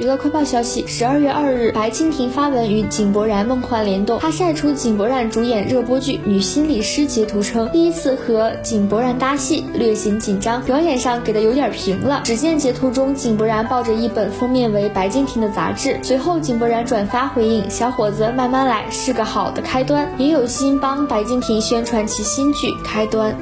娱乐快报消息：十二月二日，白敬亭发文与井柏然梦幻联动，他晒出井柏然主演热播剧《女心理师》截图称，第一次和井柏然搭戏，略显紧张，表演上给的有点平了。只见截图中，井柏然抱着一本封面为白敬亭的杂志，随后井柏然转发回应：“小伙子慢慢来，是个好的开端。”也有心帮白敬亭宣传其新剧《开端》。